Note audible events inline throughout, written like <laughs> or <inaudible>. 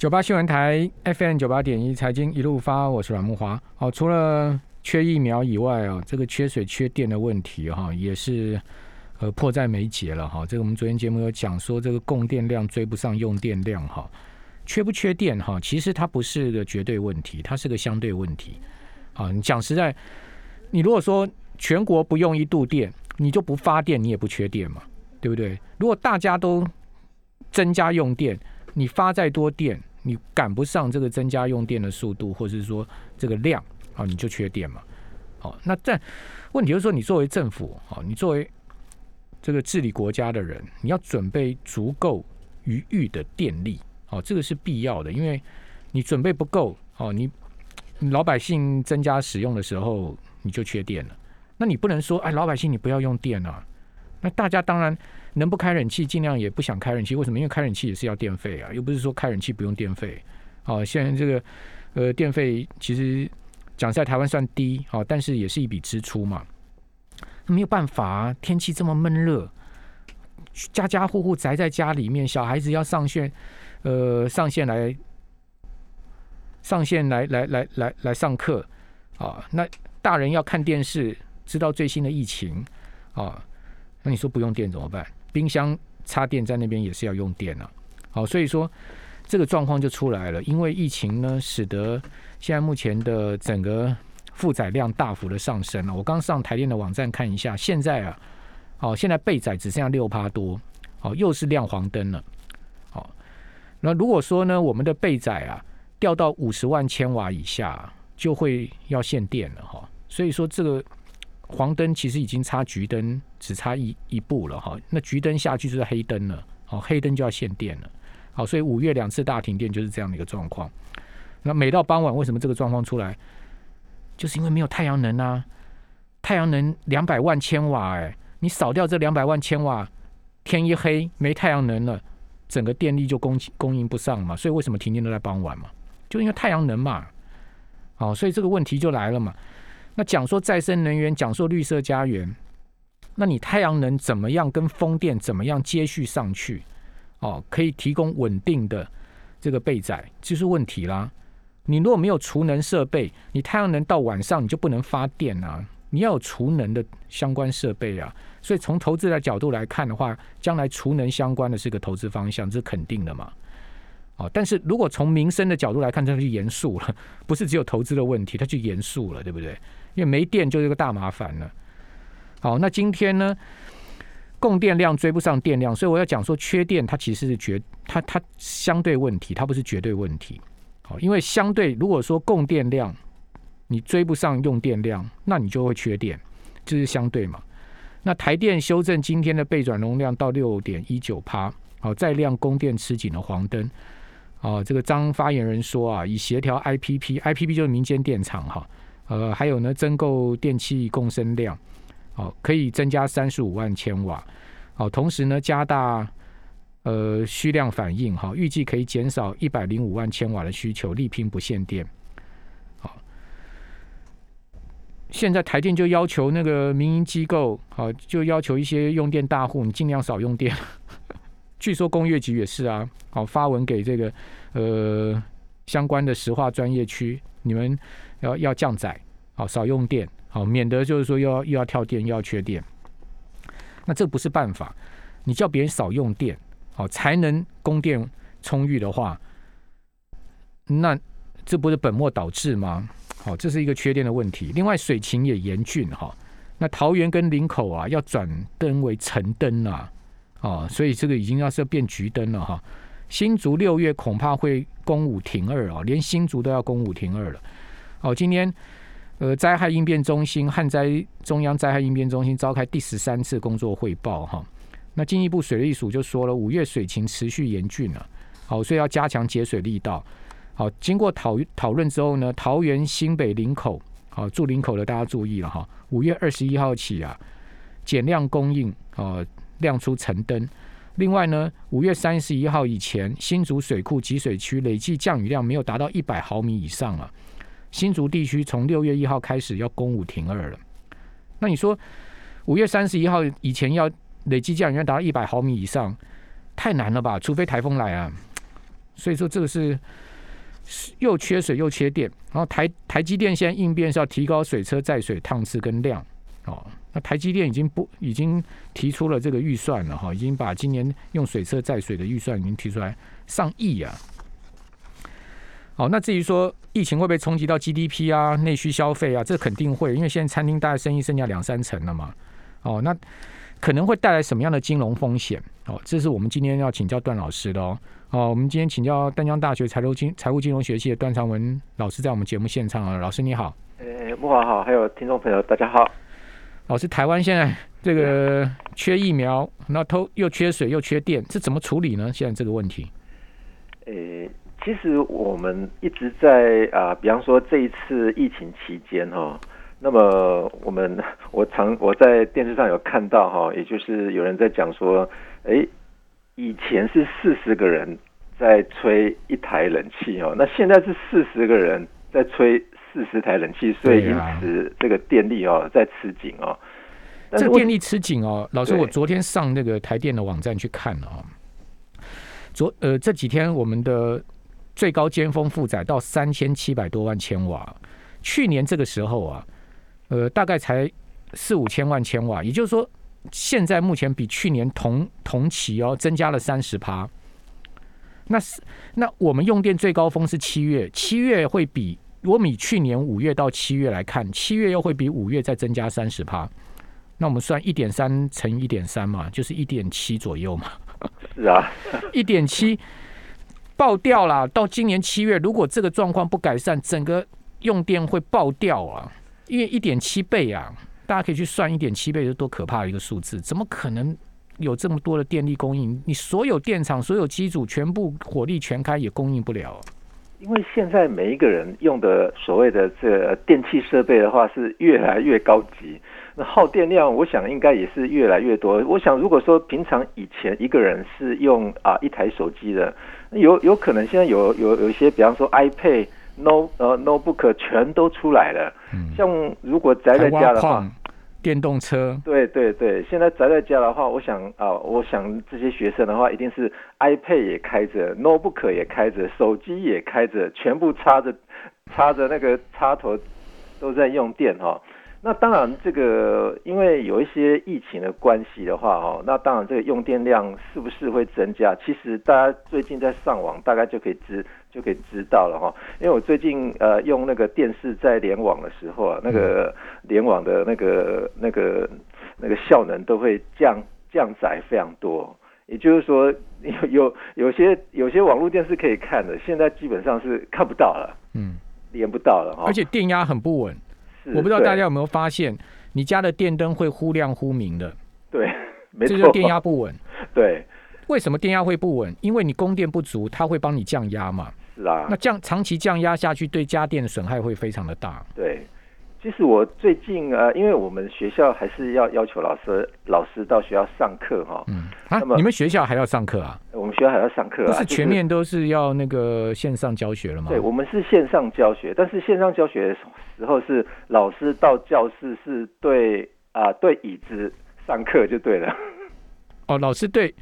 九八新闻台 FM 九八点一财经一路发，我是阮木华。好，除了缺疫苗以外啊，这个缺水、缺电的问题哈，也是呃迫在眉睫了哈。这个我们昨天节目有讲说，这个供电量追不上用电量哈，缺不缺电哈，其实它不是个绝对问题，它是个相对问题。啊，你讲实在，你如果说全国不用一度电，你就不发电，你也不缺电嘛，对不对？如果大家都增加用电，你发再多电。你赶不上这个增加用电的速度，或者是说这个量啊，你就缺电嘛。好，那在问题就是说，你作为政府啊，你作为这个治理国家的人，你要准备足够余裕的电力，哦，这个是必要的，因为你准备不够，哦，你老百姓增加使用的时候，你就缺电了。那你不能说，哎，老百姓你不要用电啊。那大家当然。能不开冷气，尽量也不想开冷气。为什么？因为开冷气也是要电费啊，又不是说开冷气不用电费。哦，现在这个呃电费其实讲在台湾算低，哦，但是也是一笔支出嘛。没有办法啊，天气这么闷热，家家户户宅在家里面，小孩子要上线，呃，上线来上线来来来来来上课啊。那大人要看电视，知道最新的疫情啊。那你说不用电怎么办？冰箱插电在那边也是要用电啊，好，所以说这个状况就出来了。因为疫情呢，使得现在目前的整个负载量大幅的上升了。我刚上台电的网站看一下，现在啊，好，现在备载只剩下六趴多，好，又是亮黄灯了。好，那如果说呢，我们的备载啊掉到五十万千瓦以下，就会要限电了哈。所以说这个。黄灯其实已经插橘灯，只差一一步了哈。那橘灯下去就是黑灯了，哦，黑灯就要限电了。好，所以五月两次大停电就是这样的一个状况。那每到傍晚，为什么这个状况出来？就是因为没有太阳能啊。太阳能两百万千瓦，哎，你扫掉这两百万千瓦，天一黑没太阳能了，整个电力就供供应不上嘛。所以为什么停电都在傍晚嘛？就因为太阳能嘛。好，所以这个问题就来了嘛。那讲说再生能源，讲说绿色家园，那你太阳能怎么样跟风电怎么样接续上去？哦，可以提供稳定的这个备载，就是问题啦。你如果没有储能设备，你太阳能到晚上你就不能发电啊。你要有储能的相关设备啊。所以从投资的角度来看的话，将来储能相关的是个投资方向，这是肯定的嘛。哦，但是如果从民生的角度来看，这就严肃了，不是只有投资的问题，它就严肃了，对不对？因为没电就是个大麻烦了。好，那今天呢，供电量追不上电量，所以我要讲说，缺电它其实是绝，它它相对问题，它不是绝对问题。好，因为相对如果说供电量你追不上用电量，那你就会缺电，这是相对嘛。那台电修正今天的备转容量到六点一九帕，好，再亮供电吃紧的黄灯。啊，这个张发言人说啊，以协调 IPP，IPP 就是民间电厂哈。呃，还有呢，增购电器共生量，好，可以增加三十五万千瓦，好，同时呢，加大呃需量反应，哈，预计可以减少一百零五万千瓦的需求，力拼不限电。好，现在台电就要求那个民营机构，好，就要求一些用电大户，你尽量少用电。<laughs> 据说工业局也是啊，好，发文给这个呃相关的石化专业区，你们。要要降载，好少用电，好免得就是说又要又要跳电又要缺电，那这不是办法。你叫别人少用电，好才能供电充裕的话，那这不是本末倒置吗？好，这是一个缺电的问题。另外水情也严峻哈，那桃园跟林口啊要转灯为橙灯啊，啊，所以这个已经要是要变橘灯了哈。新竹六月恐怕会公五停二啊，连新竹都要公五停二了。好，今天呃，灾害应变中心旱灾中央灾害应变中心召开第十三次工作汇报哈。那进一步水利署就说了，五月水情持续严峻了，好，所以要加强节水力道。好，经过讨讨论之后呢，桃园新北林口，好住林口的大家注意了哈，五月二十一号起啊，减量供应，呃，亮出橙灯。另外呢，五月三十一号以前，新竹水库集水区累计降雨量没有达到一百毫米以上啊。新竹地区从六月一号开始要公五停二了，那你说五月三十一号以前要累计降雨量达到一百毫米以上，太难了吧？除非台风来啊！所以说这个是又缺水又缺电。然后台台积电现在应变是要提高水车载水趟次跟量哦。那台积电已经不已经提出了这个预算了哈，已经把今年用水车载水的预算已经提出来上亿啊。好，那至于说疫情会不会冲击到 GDP 啊、内需消费啊，这肯定会，因为现在餐厅大概生意剩下两三成了嘛。哦，那可能会带来什么样的金融风险？哦，这是我们今天要请教段老师的哦。哦，我们今天请教丹江大学财务金财务金融学系的段长文老师在我们节目现场啊，老师你好。呃，木华好，还有听众朋友大家好。老师，台湾现在这个缺疫苗，那偷又缺水又缺电，这怎么处理呢？现在这个问题？呃，其实我们一直在啊，比方说这一次疫情期间哈，那么我们我常我在电视上有看到哈，也就是有人在讲说，哎。以前是四十个人在吹一台冷气哦，那现在是四十个人在吹四十台冷气，所以因此这个电力哦在吃紧哦。这电力吃紧哦，老师，我昨天上那个台电的网站去看了啊。昨呃这几天我们的最高尖峰负载到三千七百多万千瓦，去年这个时候啊，呃大概才四五千万千瓦，也就是说。现在目前比去年同同期哦增加了三十趴，那是那我们用电最高峰是七月，七月会比我们以去年五月到七月来看，七月又会比五月再增加三十趴，那我们算一点三乘一点三嘛，就是一点七左右嘛。是啊，<laughs> 一点七爆掉了。到今年七月，如果这个状况不改善，整个用电会爆掉啊，因为一点七倍啊。大家可以去算一点七倍是多可怕的一个数字，怎么可能有这么多的电力供应？你所有电厂、所有机组全部火力全开也供应不了。因为现在每一个人用的所谓的这电器设备的话是越来越高级，那耗电量我想应该也是越来越多。我想如果说平常以前一个人是用啊一台手机的，有有可能现在有有有一些，比方说 iPad、No 呃 Notebook 全都出来了。像如果宅在家的话。电动车，对对对，现在宅在家的话，我想啊，我想这些学生的话，一定是 iPad 也开着，notebook 也开着，手机也开着，全部插着插着那个插头都在用电哈。那当然，这个因为有一些疫情的关系的话，哦，那当然这个用电量是不是会增加？其实大家最近在上网，大概就可以知就可以知道了哈。因为我最近呃用那个电视在联网的时候啊，那个联网的那个那个那个效能都会降降载非常多。也就是说，有有有些有些网络电视可以看的，现在基本上是看不到了，嗯，连不到了哈。而且电压很不稳。我不知道大家有没有发现，你家的电灯会忽亮忽明的。对，<laughs> 没错，这就电压不稳。对，为什么电压会不稳？因为你供电不足，它会帮你降压嘛。是啊。那降长期降压下去，对家电的损害会非常的大。对。其实我最近呃，因为我们学校还是要要求老师老师到学校上课哈。嗯。啊，你们学校还要上课啊？我们学校还要上课啊？不是全面都是要那个线上教学了吗？对，我们是线上教学，但是线上教学时候是老师到教室是对啊对椅子上课就对了。<laughs> 哦，老师对。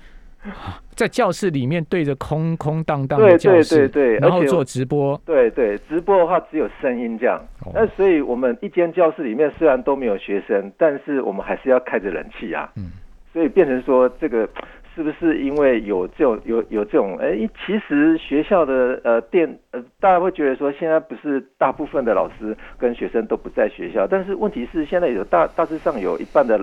在教室里面对着空空荡荡的教室，对对对对，然后做直播，对对，直播的话只有声音这样。那所以我们一间教室里面虽然都没有学生，但是我们还是要开着冷气啊。嗯，所以变成说这个是不是因为有这种有有这种？哎，其实学校的呃电呃，大家会觉得说现在不是大部分的老师跟学生都不在学校，但是问题是现在有大大致上有一半的。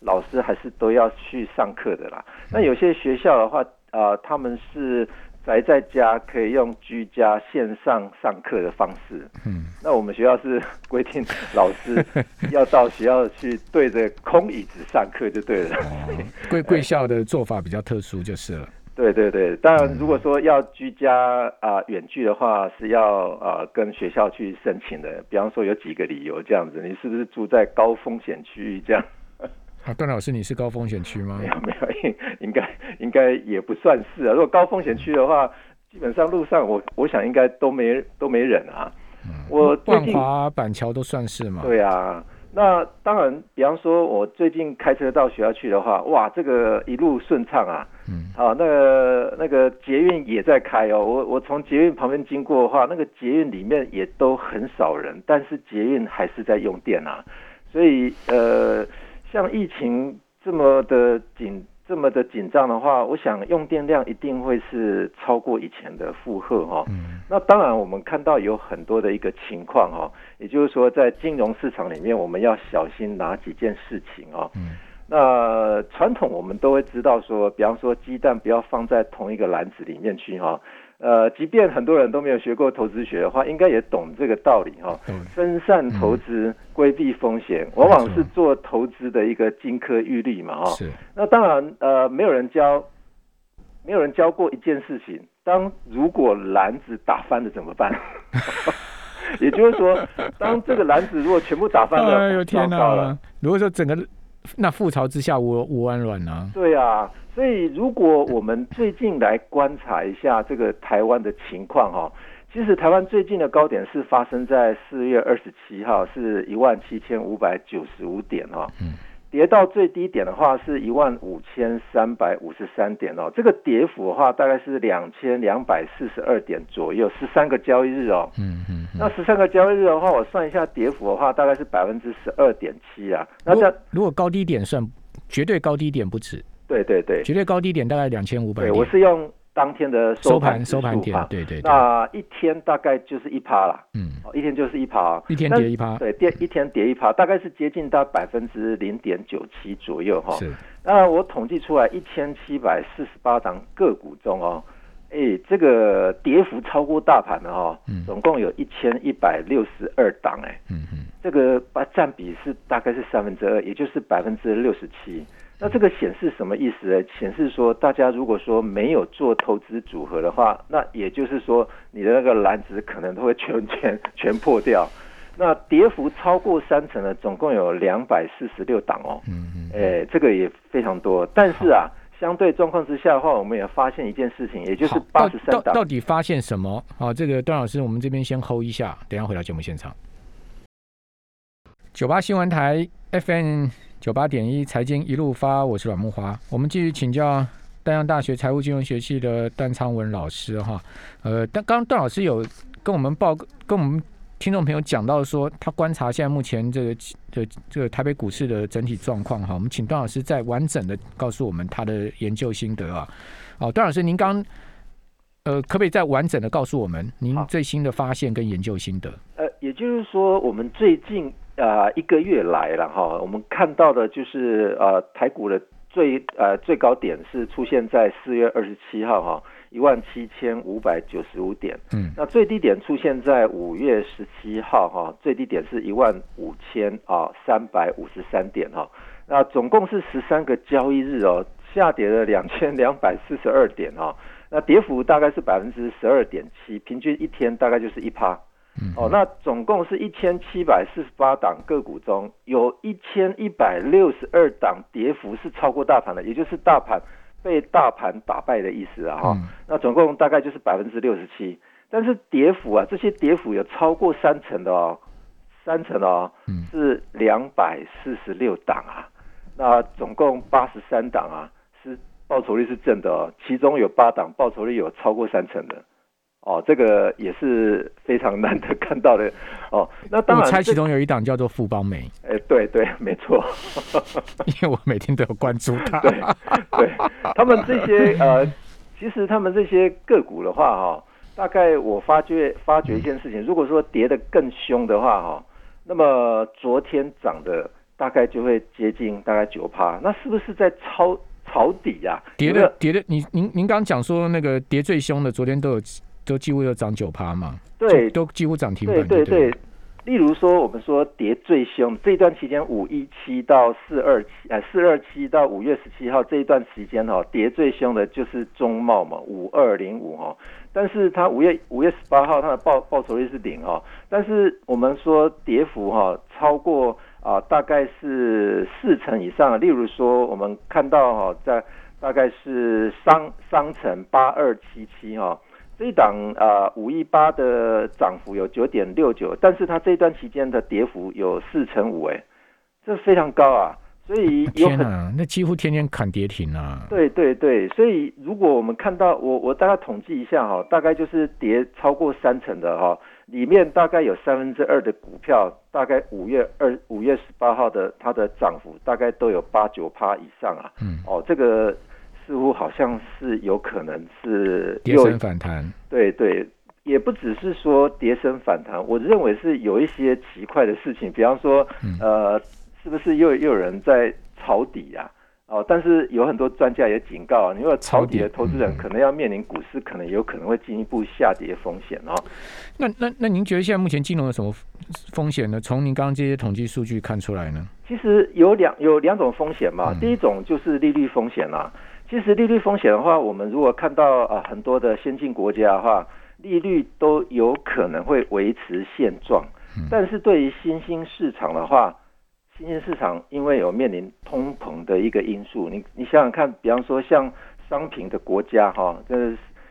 老师还是都要去上课的啦。那有些学校的话，呃，他们是宅在家，可以用居家线上上课的方式。嗯，那我们学校是规定老师要到学校去对着空椅子上课就对了。<laughs> 贵贵校的做法比较特殊就是了。对对对，当然如果说要居家啊远距的话，是要呃跟学校去申请的。比方说有几个理由这样子，你是不是住在高风险区域这样？啊，段老师，你是高风险区吗？没有，没有，应应该应该也不算是啊。如果高风险区的话，基本上路上我我想应该都没都没人啊。我万华板桥都算是嘛。对啊，那当然，比方说我最近开车到学校去的话，哇，这个一路顺畅啊。嗯。啊，那个那个捷运也在开哦。我我从捷运旁边经过的话，那个捷运里面也都很少人，但是捷运还是在用电啊。所以呃，像疫情这么的紧。这么的紧张的话，我想用电量一定会是超过以前的负荷哈。嗯。那当然，我们看到有很多的一个情况哈，也就是说，在金融市场里面，我们要小心哪几件事情啊？嗯。那传统我们都会知道说，比方说鸡蛋不要放在同一个篮子里面去哈。呃，即便很多人都没有学过投资学的话，应该也懂这个道理哈。分散投资，规避风险，往往是做投资的一个金科玉律嘛哈。是。那当然，呃，没有人教，没有人教过一件事情。当如果篮子打翻了怎么办？<laughs> 也就是说，当这个篮子如果全部打翻了，哎呦天哪！如果说整个那覆巢之下无无完卵呢？对啊。所以，如果我们最近来观察一下这个台湾的情况哈，其实台湾最近的高点是发生在四月二十七号，是一万七千五百九十五点哈。嗯。跌到最低点的话是一万五千三百五十三点哦，这个跌幅的话大概是两千两百四十二点左右，十三个交易日哦。嗯嗯。那十三个交易日的话，我算一下跌幅的话，大概是百分之十二点七啊。那这如果高低点算，绝对高低点不止。对对对，绝对高低点大概两千五百点。我是用当天的收盘收盘点，对对。那一天大概就是一趴啦，嗯，一天就是一趴，一天跌一趴，对，跌一天跌一趴，大概是接近到百分之零点九七左右哈。是。那我统计出来一千七百四十八档个股中哦，哎，这个跌幅超过大盘的哈，总共有一千一百六十二档哎，嗯嗯，这个把占比是大概是三分之二，也就是百分之六十七。那这个显示什么意思呢？显示说，大家如果说没有做投资组合的话，那也就是说，你的那个篮子可能都会全全 <laughs> 全破掉。那跌幅超过三成的，总共有两百四十六档哦。嗯嗯。哎，这个也非常多。但是啊，相对状况之下的话，我们也发现一件事情，也就是八十三档。到底发现什么？好，这个段老师，我们这边先 hold 一下，等下回到节目现场。九八新闻台 FM。九八点一财经一路发，我是阮木华。我们继续请教丹阳大学财务金融学系的段昌文老师哈。呃，但刚刚段老师有跟我们报，跟我们听众朋友讲到说，他观察现在目前这个的这个台北股市的整体状况哈。我们请段老师再完整的告诉我们他的研究心得啊。哦，段老师，您刚呃，可不可以再完整的告诉我们您最新的发现跟研究心得？呃，也就是说，我们最近。啊，一个月来了哈，我们看到的就是呃，台股的最呃最高点是出现在四月二十七号哈，一万七千五百九十五点，嗯，那最低点出现在五月十七号哈，最低点是一万五千啊三百五十三点哈，那总共是十三个交易日哦，下跌了两千两百四十二点哈，那跌幅大概是百分之十二点七，平均一天大概就是一趴。哦，那总共是一千七百四十八档个股中，有一千一百六十二档跌幅是超过大盘的，也就是大盘被大盘打败的意思啊哈。那总共大概就是百分之六十七，但是跌幅啊，这些跌幅有超过三成的哦，三成哦，是两百四十六档啊。那总共八十三档啊，是报酬率是正的哦，其中有八档报酬率有超过三成的。哦，这个也是非常难得看到的哦。那当然，我猜其中有一档叫做富邦美。哎，对对，没错，<laughs> 因为我每天都有关注它。对对，他们这些呃，其实他们这些个股的话哈，大概我发觉发觉一件事情，如果说跌得更凶的话哈，那么昨天涨的大概就会接近大概九趴，那是不是在抄抄底呀？跌的跌的，您您您刚讲说那个跌最凶的，昨天都有。都几乎有涨九趴嘛？对，都几乎涨停板。对对对，例如说，我们说跌最凶这一段期间，五一七到四二七，呃，四二七到五月十七号这一段期间哈，跌最凶的就是中茂嘛，五二零五哈。但是它五月五月十八号它的报报酬率是零哈，但是我们说跌幅哈超过啊，大概是四成以上。例如说，我们看到哈，在大概是商商城八二七七哈。这一档啊，五一八的涨幅有九点六九，但是它这段期间的跌幅有四成五，哎，这非常高啊。所以有很天哪，那几乎天天砍跌停啊！对对对，所以如果我们看到我我大概统计一下哈，大概就是跌超过三成的哈，里面大概有三分之二的股票，大概五月二五月十八号的它的涨幅大概都有八九趴以上啊。嗯，哦，这个似乎好像是有可能是跌升反弹。对对，也不只是说跌升反弹，我认为是有一些奇怪的事情，比方说嗯呃。是不是又又有人在抄底呀？哦，但是有很多专家也警告啊，你如果抄底的投资人可能要面临股市可能有可能会进一步下跌风险哦。那那那您觉得现在目前金融有什么风险呢？从您刚刚这些统计数据看出来呢？其实有两有两种风险嘛，嗯第一种就是利率风险啦。其实利率风险的话，我们如果看到啊很多的先进国家的话，利率都有可能会维持现状，嗯但是对于新兴市场的话，新兴市场因为有面临通膨的一个因素，你你想想看，比方说像商品的国家哈，这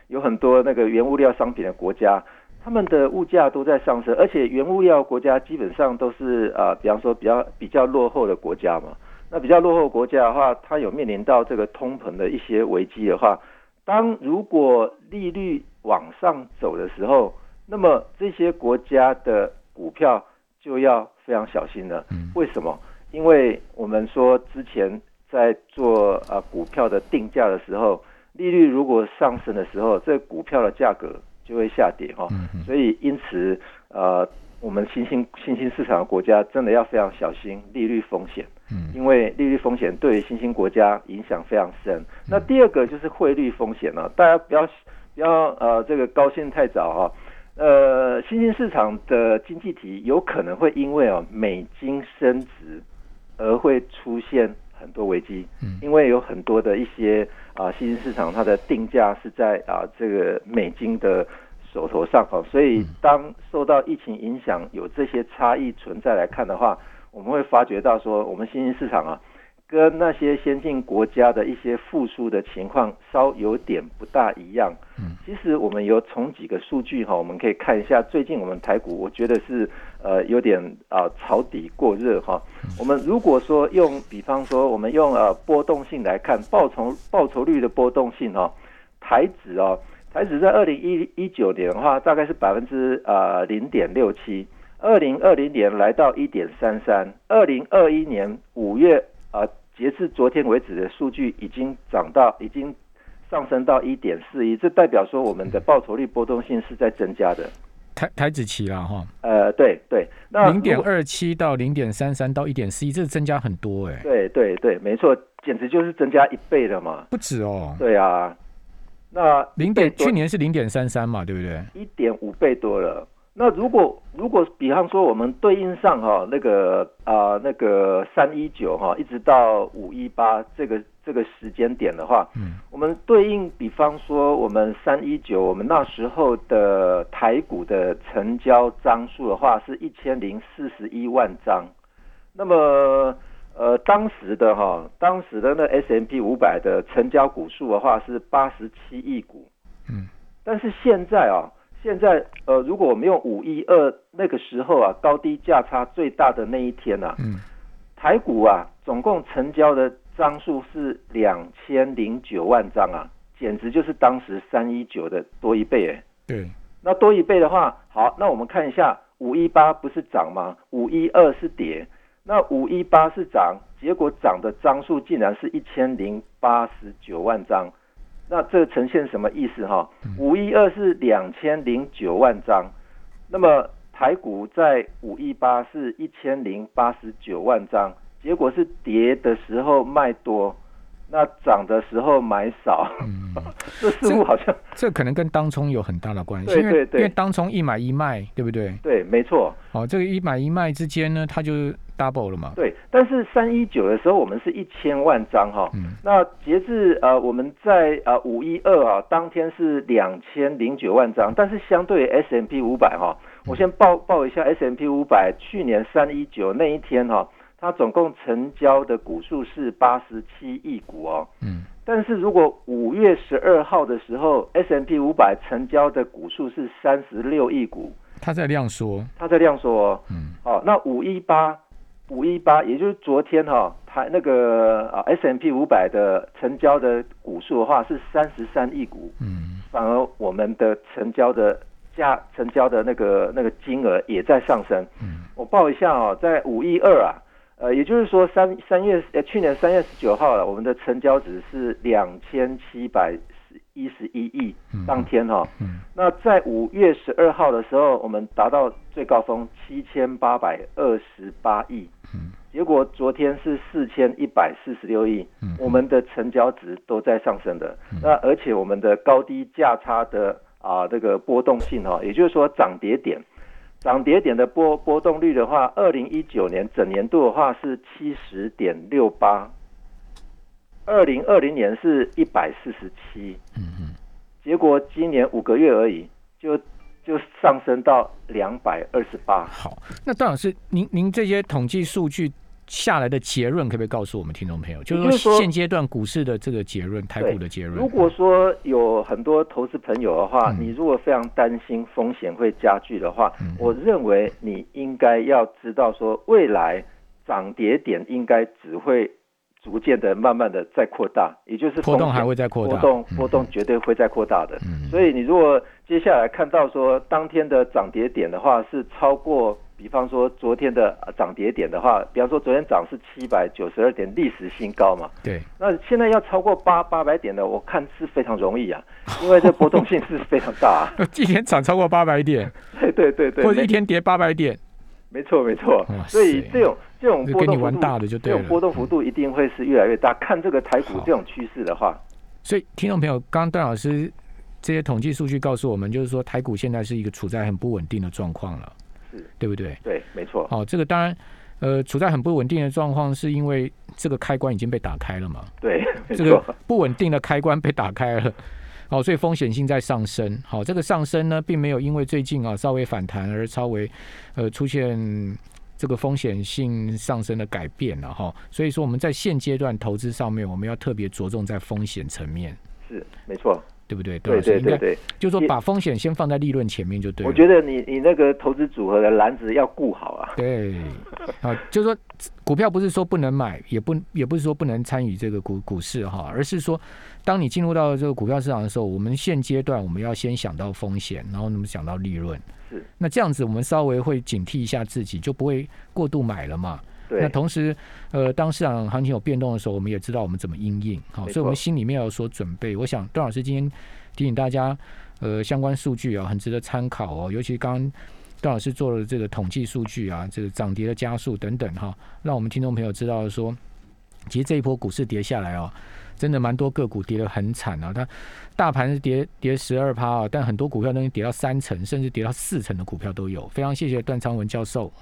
有很多那个原物料商品的国家，他们的物价都在上升，而且原物料国家基本上都是啊、呃比方说比较比较落后的国家嘛。那比较落后国家的话，它有面临到这个通膨的一些危机的话，当如果利率往上走的时候，那么这些国家的股票就要非常小心了。嗯为什么？因为我们说之前在做啊股票的定价的时候，利率如果上升的时候，这股票的价格就会下跌所以因此呃，我们新兴新兴市场的国家真的要非常小心利率风险。嗯因为利率风险对于新兴国家影响非常深。那第二个就是汇率风险了、大家不要不要呃这个高兴太早哈、呃，新兴市场的经济体有可能会因为哦美金升值而会出现很多危机，嗯因为有很多的一些啊新兴市场它的定价是在啊这个美金的手头上哈，所以当受到疫情影响有这些差异存在来看的话，我们会发觉到说我们新兴市场啊。跟那些先进国家的一些复苏的情况稍有点不大一样。嗯，其实我们有从几个数据哈，我们可以看一下最近我们台股，我觉得是呃有点啊抄底过热哈。我们如果说用，比方说我们用呃波动性来看，报酬报酬率的波动性哈，台指哦，台指在二零一一九年的话，大概是百分之呃零点六七。二零二零年来到一点三三，二零二一年五月啊、呃截至昨天为止的数据已经涨到，已经上升到一点四一，这代表说我们的报酬率波动性是在增加的。台台子期了哈，呃，对对，那零点二七到零点三三到一点四一，这增加很多哎、对对对，没错，简直就是增加一倍了嘛。不止哦，对啊，那零点去年是零点三三嘛，对不对？一点五倍多了。那如果如果比方说我们对应上哈、那个啊、那个三一九哈一直到五一八这个这个时间点的话，嗯我们对应比方说我们三一九我们那时候的台股的成交张数的话是一千零四十一万张，那么呃当时的哈、当时的那 S M P 五百的成交股数的话是八十七亿股，嗯但是现在啊，现在呃，如果我们用五一二那个时候啊，高低价差最大的那一天啊，嗯台股啊，总共成交的张数是两千零九万张啊，简直就是当时三一九的多一倍哎。对，那多一倍的话，好，那我们看一下五一八不是涨吗？五一二是跌，那五一八是涨，结果涨的张数竟然是一千零八十九万张，那这呈现什么意思哈？五一二是两千零九万张，那么台股在五一八是一千零八十九万张，结果是跌的时候卖多，那涨的时候买少，嗯，<laughs> 这似乎好像这可能跟当冲有很大的关系，因为对对对因为当冲一买一卖，对不对？对，没错。好，这个一买一卖之间呢，它就 double 了嘛。对，但是三一九的时候，我们是一千万张哈、嗯那截至呃我们在呃五一二啊当天是两千零九万张，但是相对 S M P 五百哈，我先报报一下 S M P 五百去年三一九那一天哈、它总共成交的股数是八十七亿股哦。嗯。但是如果五月十二号的时候，S M P 五百成交的股数是三十六亿股，它在量缩，它在量缩哦。嗯。好，那五一八五一八，也就是昨天哈，它那个啊 S M P 五百的成交的股数的话是三十三亿股，嗯，反而我们的成交的价成交的那个那个金额也在上升。嗯，我报一下哦，在五一二啊，呃，也就是说三三月呃去年三月十九号了，我们的成交值是两千七百一十一亿，当天哈、嗯。那在五月十二号的时候，我们达到最高峰七千八百二十八亿，嗯，结果昨天是四千一百四十六亿，嗯我们的成交值都在上升的，那而且我们的高低价差的啊这个波动性哈、也就是说涨跌点。涨跌点的波波动率的话，二零一九年整年度的话是七十点六八，二零二零年是一百四十七，嗯嗯，结果今年五个月而已，就就上升到两百二十八。好，那段老师，您您这些统计数据下来的结论，可不可以告诉我们听众朋友？就是说说现阶段股市的这个结论，台股的结论。如果说有很多投资朋友的话，嗯你如果非常担心风险会加剧的话，嗯我认为你应该要知道说，未来涨跌点应该只会逐渐的、慢慢的在扩大，也就是波动还会再扩大，波动嗯波动绝对会再扩大的。嗯，所以你如果接下来看到说当天的涨跌点的话是超过，比方说昨天的呃涨跌点的话，比方说昨天涨是七百九十二点历史新高嘛，对，那现在要超过八八百点的，我看是非常容易啊，<laughs> 因为这波动性是非常大、啊。<laughs> 一天涨超过八百点，<laughs> 对对对对，或者一天跌八百点，没错没错。哇，所以塞这种这种波动幅度，这种。波动幅度一定会是越来越大。看这个台股好。这种趋势的话，所以，听众朋友，刚刚段老师这些统计数据告诉我们，就是说台股现在是一个处在很不稳定的状况了，是对不对？对，没错，好、这个当然，呃，处在很不稳定的状况，是因为这个开关已经被打开了嘛？对，这个，不稳定的开关被打开了，好、<laughs> 所以风险性在上升。好、这个上升呢，并没有因为最近啊稍微反弹而稍微呃出现这个风险性上升的改变了哈、所以说我们在现阶段投资上面，我们要特别着重在风险层面，是没错，对不对？对对对对。就是说把风险先放在利润前面就对了。我觉得你你那个投资组合的篮子要顾好啊。对，啊，就是说股票不是说不能买，也不也不是说不能参与这个股股市哈，而是说，当你进入到这个股票市场的时候，我们现阶段我们要先想到风险，然后我们想到利润。是，那这样子我们稍微会警惕一下自己，就不会过度买了嘛。对那，同时，呃，当市场行情有变动的时候，我们也知道我们怎么应应，好，所以我们心里面要有所准备。我想段老师今天提醒大家，呃，相关数据啊，很值得参考哦，尤其刚刚段老师做了这个统计数据啊，这个涨跌的加速等等哈，让我们听众朋友知道说，其实这一波股市跌下来啊，真的蛮多个股跌得很惨啊，它大盘是跌跌十二趴啊，但很多股票都已经跌到三成，甚至跌到四成的股票都有。非常谢谢段昌文教授。